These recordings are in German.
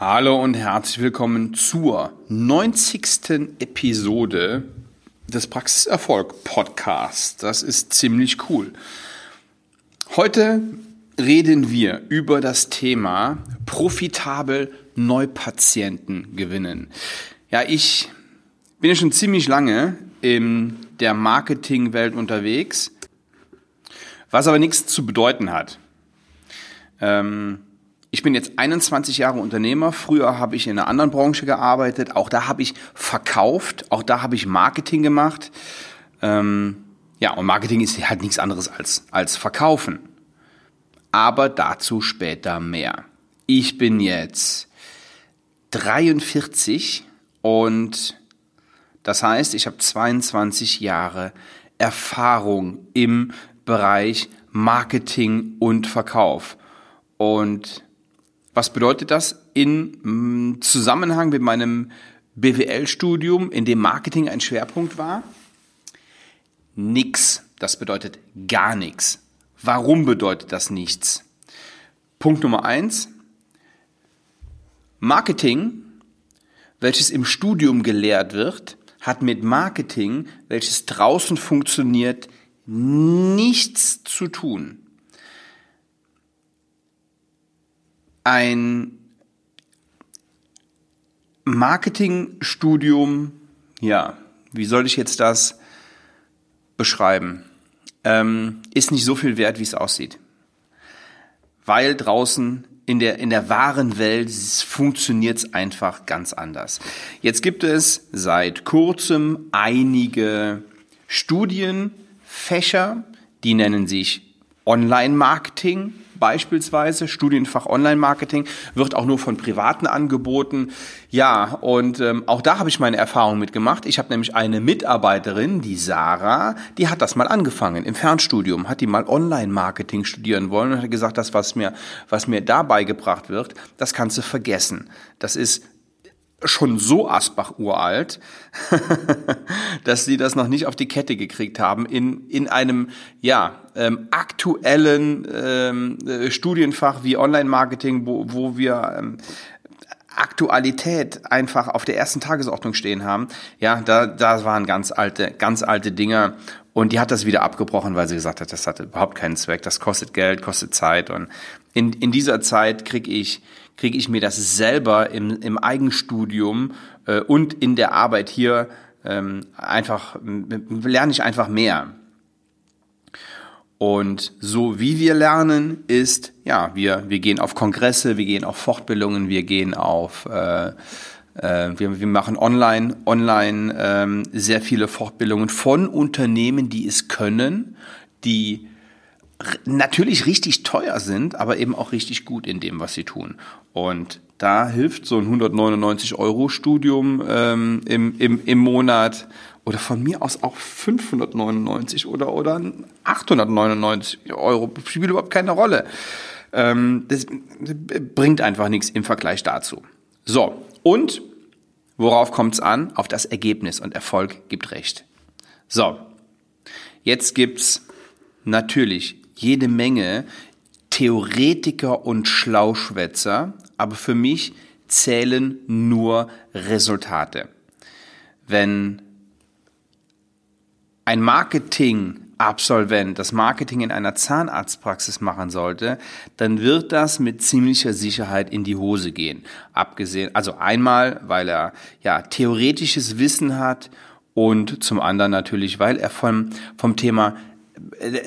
Hallo und herzlich willkommen zur 90. Episode des Praxiserfolg Podcasts. Das ist ziemlich cool. Heute reden wir über das Thema profitabel Neupatienten gewinnen. Ja, ich bin ja schon ziemlich lange in der Marketingwelt unterwegs, was aber nichts zu bedeuten hat. Ähm, ich bin jetzt 21 Jahre Unternehmer. Früher habe ich in einer anderen Branche gearbeitet. Auch da habe ich verkauft. Auch da habe ich Marketing gemacht. Ähm, ja, und Marketing ist halt nichts anderes als, als verkaufen. Aber dazu später mehr. Ich bin jetzt 43 und das heißt, ich habe 22 Jahre Erfahrung im Bereich Marketing und Verkauf. Und was bedeutet das in mm, Zusammenhang mit meinem BWL-Studium, in dem Marketing ein Schwerpunkt war? Nix. Das bedeutet gar nichts. Warum bedeutet das nichts? Punkt Nummer eins. Marketing, welches im Studium gelehrt wird, hat mit Marketing, welches draußen funktioniert, nichts zu tun. Ein Marketingstudium, ja, wie soll ich jetzt das beschreiben? Ähm, ist nicht so viel wert, wie es aussieht. Weil draußen in der, in der wahren Welt funktioniert es einfach ganz anders. Jetzt gibt es seit kurzem einige Studienfächer, die nennen sich Online-Marketing, beispielsweise, Studienfach Online-Marketing, wird auch nur von Privaten angeboten. Ja, und ähm, auch da habe ich meine Erfahrung mitgemacht. Ich habe nämlich eine Mitarbeiterin, die Sarah, die hat das mal angefangen im Fernstudium, hat die mal Online-Marketing studieren wollen und hat gesagt, das, was mir, was mir dabei gebracht wird, das kannst du vergessen. Das ist schon so Asbach uralt, dass sie das noch nicht auf die Kette gekriegt haben in, in einem ja, ähm, aktuellen ähm, äh, Studienfach wie Online-Marketing, wo, wo wir ähm, Aktualität einfach auf der ersten Tagesordnung stehen haben. Ja, da, da waren ganz alte, ganz alte Dinger. Und die hat das wieder abgebrochen, weil sie gesagt hat, das hat überhaupt keinen Zweck, das kostet Geld, kostet Zeit. Und in, in dieser Zeit kriege ich kriege ich mir das selber im, im Eigenstudium äh, und in der Arbeit hier ähm, einfach, lerne ich einfach mehr. Und so wie wir lernen, ist, ja, wir, wir gehen auf Kongresse, wir gehen auf Fortbildungen, wir gehen auf, äh, äh, wir, wir machen online, online ähm, sehr viele Fortbildungen von Unternehmen, die es können, die natürlich richtig teuer sind, aber eben auch richtig gut in dem, was sie tun. Und da hilft so ein 199 Euro Studium ähm, im, im, im Monat oder von mir aus auch 599 oder, oder 899 Euro, spielt überhaupt keine Rolle. Ähm, das bringt einfach nichts im Vergleich dazu. So, und worauf kommt es an? Auf das Ergebnis und Erfolg gibt recht. So, jetzt gibt's natürlich jede Menge Theoretiker und Schlauschwätzer, aber für mich zählen nur Resultate. Wenn ein Marketing-Absolvent das Marketing in einer Zahnarztpraxis machen sollte, dann wird das mit ziemlicher Sicherheit in die Hose gehen. Abgesehen, also einmal, weil er ja theoretisches Wissen hat und zum anderen natürlich, weil er vom, vom Thema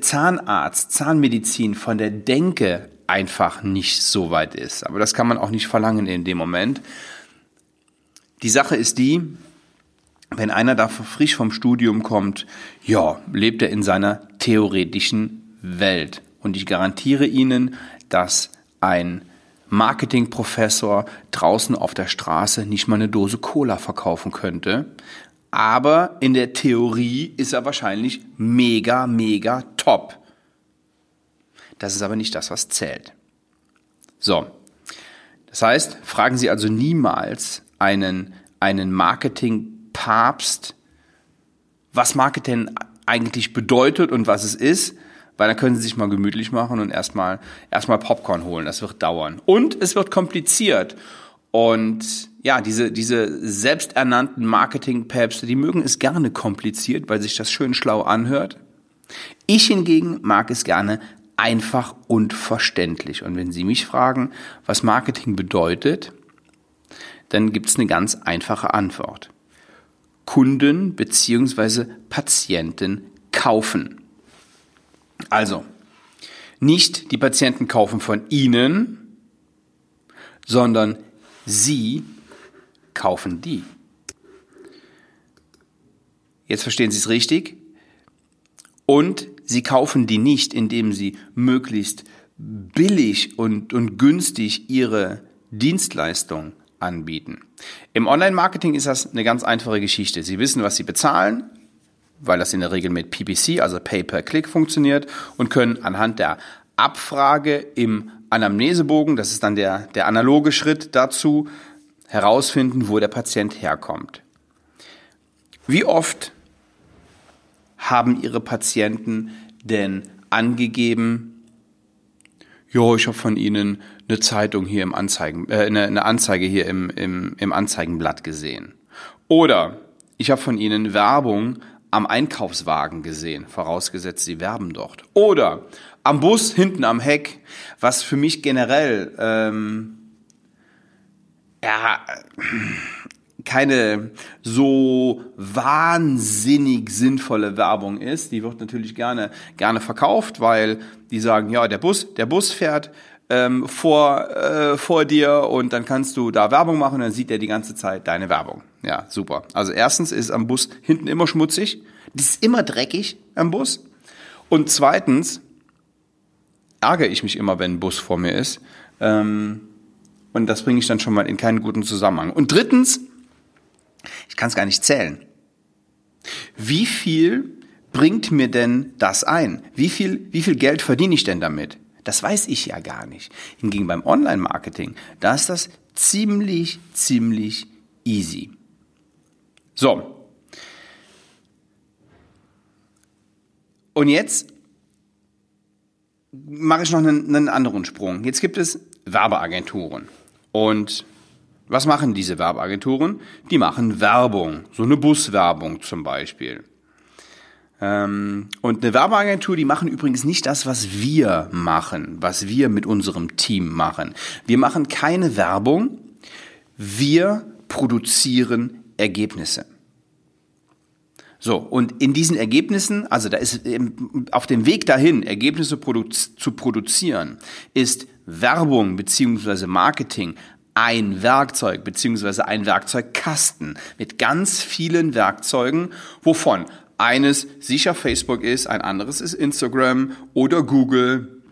Zahnarzt, Zahnmedizin von der Denke einfach nicht so weit ist. Aber das kann man auch nicht verlangen in dem Moment. Die Sache ist die, wenn einer da frisch vom Studium kommt, ja, lebt er in seiner theoretischen Welt. Und ich garantiere Ihnen, dass ein Marketingprofessor draußen auf der Straße nicht mal eine Dose Cola verkaufen könnte, aber in der Theorie ist er wahrscheinlich mega, mega top. Das ist aber nicht das, was zählt. So. Das heißt, fragen Sie also niemals einen, einen Marketing-Papst, was Marketing eigentlich bedeutet und was es ist, weil dann können Sie sich mal gemütlich machen und erstmal, erstmal Popcorn holen. Das wird dauern. Und es wird kompliziert. Und ja, diese, diese selbsternannten Marketing-Päpste, die mögen es gerne kompliziert, weil sich das schön schlau anhört. Ich hingegen mag es gerne einfach und verständlich. Und wenn Sie mich fragen, was Marketing bedeutet, dann gibt es eine ganz einfache Antwort. Kunden bzw. Patienten kaufen. Also, nicht die Patienten kaufen von Ihnen, sondern Sie kaufen die. Jetzt verstehen Sie es richtig. Und Sie kaufen die nicht, indem Sie möglichst billig und, und günstig Ihre Dienstleistung anbieten. Im Online-Marketing ist das eine ganz einfache Geschichte. Sie wissen, was Sie bezahlen, weil das in der Regel mit PPC, also Pay-per-Click funktioniert und können anhand der Abfrage im Anamnesebogen, das ist dann der, der analoge Schritt dazu, herausfinden, wo der Patient herkommt. Wie oft haben Ihre Patienten denn angegeben, ja, ich habe von Ihnen eine Zeitung hier im Anzeigen, äh, eine, eine Anzeige hier im, im, im Anzeigenblatt gesehen. Oder ich habe von Ihnen Werbung am Einkaufswagen gesehen, vorausgesetzt, Sie werben dort. Oder am Bus hinten am Heck, was für mich generell ähm, ja keine so wahnsinnig sinnvolle Werbung ist. Die wird natürlich gerne gerne verkauft, weil die sagen, ja, der Bus, der Bus fährt ähm, vor äh, vor dir und dann kannst du da Werbung machen und dann sieht er die ganze Zeit deine Werbung. Ja, super. Also erstens ist am Bus hinten immer schmutzig, das ist immer dreckig am Bus und zweitens ärgere ich mich immer, wenn ein Bus vor mir ist. Ähm, und das bringe ich dann schon mal in keinen guten Zusammenhang. Und drittens, ich kann es gar nicht zählen. Wie viel bringt mir denn das ein? Wie viel, wie viel Geld verdiene ich denn damit? Das weiß ich ja gar nicht. Hingegen beim Online-Marketing, da ist das ziemlich, ziemlich easy. So. Und jetzt mache ich noch einen, einen anderen Sprung. Jetzt gibt es Werbeagenturen. Und was machen diese Werbeagenturen? Die machen Werbung, so eine Buswerbung zum Beispiel. Ähm, und eine Werbeagentur, die machen übrigens nicht das, was wir machen, was wir mit unserem Team machen. Wir machen keine Werbung, wir produzieren Ergebnisse. So, und in diesen Ergebnissen, also da ist auf dem Weg dahin, Ergebnisse produ zu produzieren, ist Werbung beziehungsweise Marketing ein Werkzeug beziehungsweise ein Werkzeugkasten mit ganz vielen Werkzeugen, wovon eines sicher Facebook ist, ein anderes ist Instagram oder Google,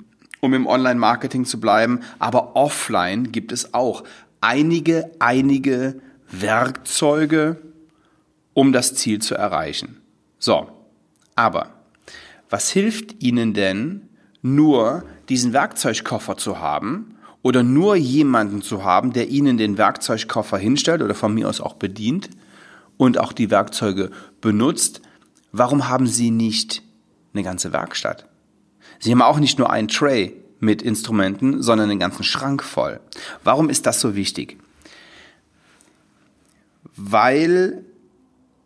um im Online-Marketing zu bleiben. Aber offline gibt es auch einige, einige Werkzeuge, um das Ziel zu erreichen. So, aber was hilft Ihnen denn, nur diesen Werkzeugkoffer zu haben oder nur jemanden zu haben, der Ihnen den Werkzeugkoffer hinstellt oder von mir aus auch bedient und auch die Werkzeuge benutzt? Warum haben Sie nicht eine ganze Werkstatt? Sie haben auch nicht nur einen Tray mit Instrumenten, sondern einen ganzen Schrank voll. Warum ist das so wichtig? Weil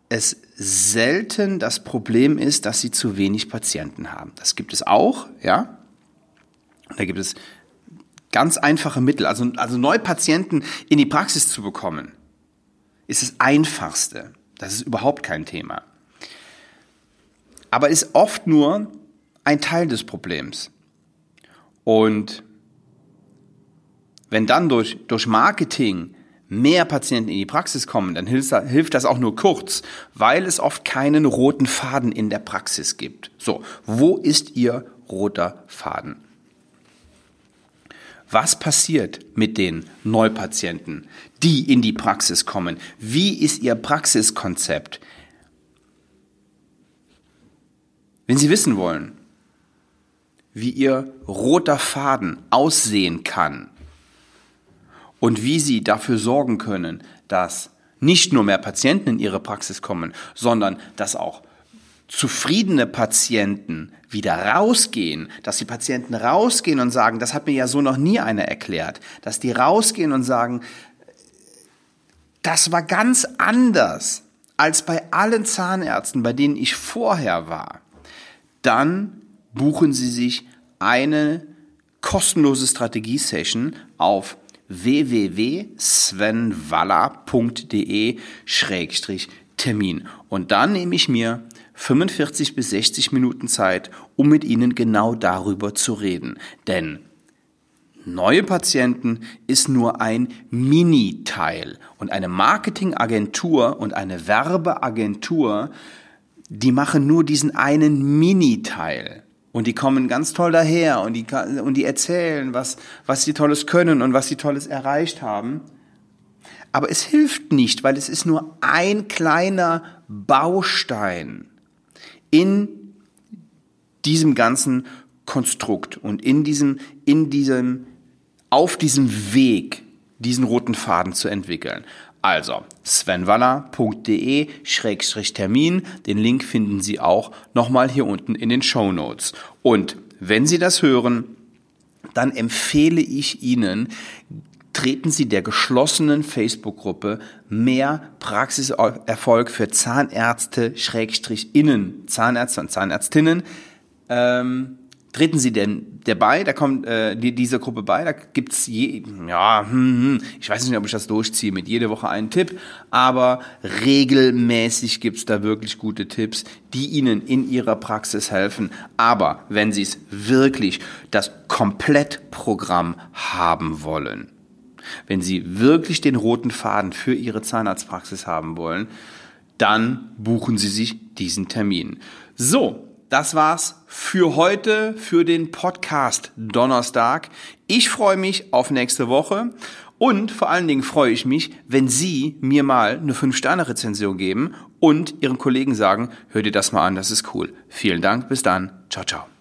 es selten das Problem ist, dass sie zu wenig Patienten haben. Das gibt es auch, ja. Da gibt es ganz einfache Mittel. Also, also neue Patienten in die Praxis zu bekommen, ist das einfachste. Das ist überhaupt kein Thema. Aber ist oft nur ein Teil des Problems. Und wenn dann durch, durch Marketing mehr Patienten in die Praxis kommen, dann hilft das auch nur kurz, weil es oft keinen roten Faden in der Praxis gibt. So, wo ist Ihr roter Faden? Was passiert mit den Neupatienten, die in die Praxis kommen? Wie ist Ihr Praxiskonzept? Wenn Sie wissen wollen, wie Ihr roter Faden aussehen kann, und wie sie dafür sorgen können, dass nicht nur mehr Patienten in ihre Praxis kommen, sondern dass auch zufriedene Patienten wieder rausgehen, dass die Patienten rausgehen und sagen, das hat mir ja so noch nie einer erklärt, dass die rausgehen und sagen, das war ganz anders als bei allen Zahnärzten, bei denen ich vorher war, dann buchen Sie sich eine kostenlose Strategie-Session auf www.svenwaller.de-termin. Und dann nehme ich mir 45 bis 60 Minuten Zeit, um mit Ihnen genau darüber zu reden. Denn neue Patienten ist nur ein Mini-Teil. Und eine Marketingagentur und eine Werbeagentur, die machen nur diesen einen Mini-Teil. Und die kommen ganz toll daher und die, und die erzählen, was, was sie Tolles können und was sie Tolles erreicht haben. Aber es hilft nicht, weil es ist nur ein kleiner Baustein in diesem ganzen Konstrukt und in diesem, in diesem, auf diesem Weg, diesen roten Faden zu entwickeln. Also svenwaller.de-termin. Den Link finden Sie auch nochmal hier unten in den Show Notes. Und wenn Sie das hören, dann empfehle ich Ihnen, treten Sie der geschlossenen Facebook-Gruppe mehr Praxiserfolg für Zahnärzte, Schrägstrich Innen, Zahnärzte und Zahnärztinnen ähm, treten Sie denn dabei, da kommt äh, die, diese Gruppe bei, da gibt's je, ja, hm, hm, ich weiß nicht, ob ich das durchziehe mit jede Woche einen Tipp, aber regelmäßig gibt's da wirklich gute Tipps, die Ihnen in Ihrer Praxis helfen. Aber wenn Sie es wirklich das Komplettprogramm haben wollen, wenn Sie wirklich den roten Faden für Ihre Zahnarztpraxis haben wollen, dann buchen Sie sich diesen Termin. So, das war's für heute, für den Podcast Donnerstag. Ich freue mich auf nächste Woche und vor allen Dingen freue ich mich, wenn Sie mir mal eine 5-Sterne-Rezension geben und Ihren Kollegen sagen, hör dir das mal an, das ist cool. Vielen Dank, bis dann. Ciao, ciao.